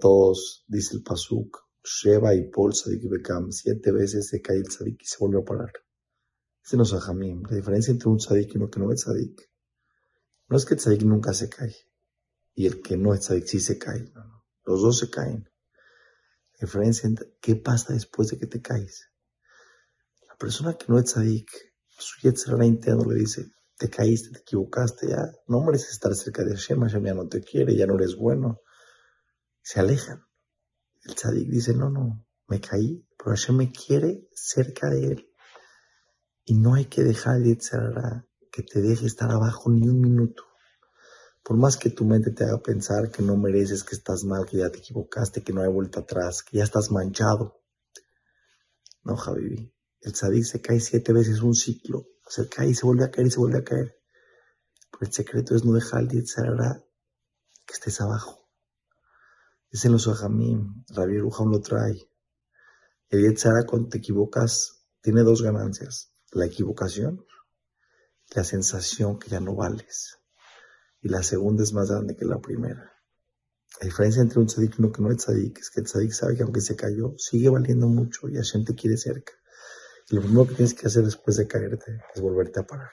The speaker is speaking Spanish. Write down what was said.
todos, dice el Pasuk, Sheva y Paul Sadik Bekam, siete veces se cae el Sadik y se vuelve a parar. Dicen los Ajamim, la diferencia entre un Sadik y uno que no es Sadik, no es que el Sadik nunca se cae, y el que no es Sadik sí se cae, los dos se caen. La diferencia entre qué pasa después de que te caes. La persona que no es Sadik, su Yetzirah interno le dice, te caíste, te equivocaste, ya no mereces estar cerca de Hashem, Hashem ya no te quiere, ya no eres bueno. Se alejan. El tzadik dice, no, no, me caí, pero Hashem me quiere cerca de él. Y no hay que dejar el que te deje estar abajo ni un minuto. Por más que tu mente te haga pensar que no mereces, que estás mal, que ya te equivocaste, que no hay vuelta atrás, que ya estás manchado. No, Javi, el tzadik se cae siete veces un ciclo. Se cae y se vuelve a caer y se vuelve a caer. Pero el secreto es no dejar el que estés abajo. Dicen los Ojamim, Rabbi Rujam lo trae. El Yetzara cuando te equivocas tiene dos ganancias. La equivocación la sensación que ya no vales. Y la segunda es más grande que la primera. La diferencia entre un tzadik y uno que no es tzadik es que el tzadik sabe que aunque se cayó, sigue valiendo mucho y Hashem te quiere cerca. Y lo primero que tienes que hacer después de caerte es volverte a parar.